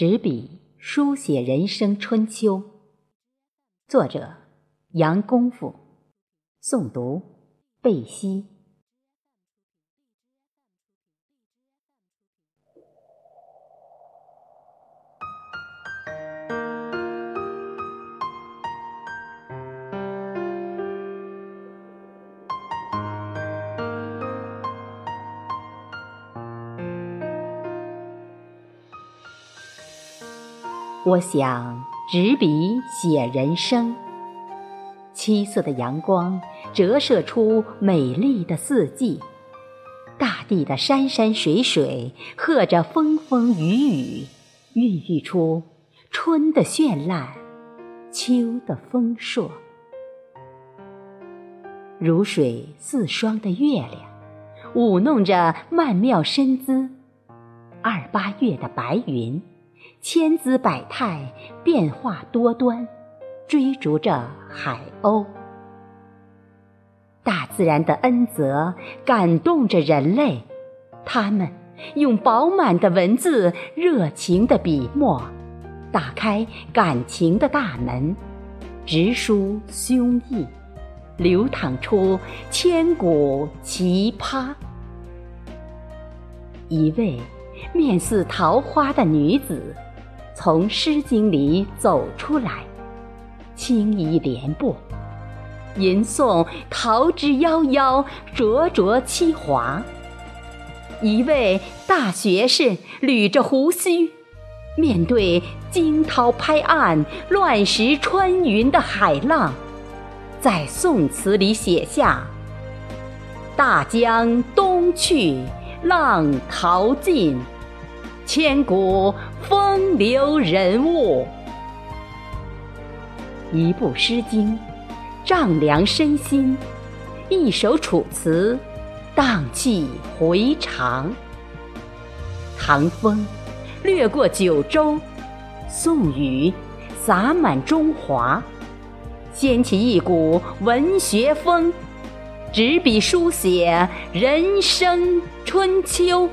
执笔书写人生春秋，作者杨功夫，诵读贝西。我想执笔写人生。七色的阳光折射出美丽的四季，大地的山山水水和着风风雨雨，孕育出春的绚烂，秋的丰硕。如水似霜的月亮，舞弄着曼妙身姿；二八月的白云。千姿百态，变化多端，追逐着海鸥。大自然的恩泽感动着人类，他们用饱满的文字、热情的笔墨，打开感情的大门，直抒胸臆，流淌出千古奇葩。一位面似桃花的女子。从《诗经》里走出来，轻移莲步，吟诵桃之夭夭，灼灼其华。一位大学士捋着胡须，面对惊涛拍岸、乱石穿云的海浪，在宋词里写下：“大江东去，浪淘尽。”千古风流人物，一部《诗经》丈量身心；一首《楚辞》荡气回肠。唐风掠过九州，宋雨洒满中华，掀起一股文学风，执笔书写人生春秋。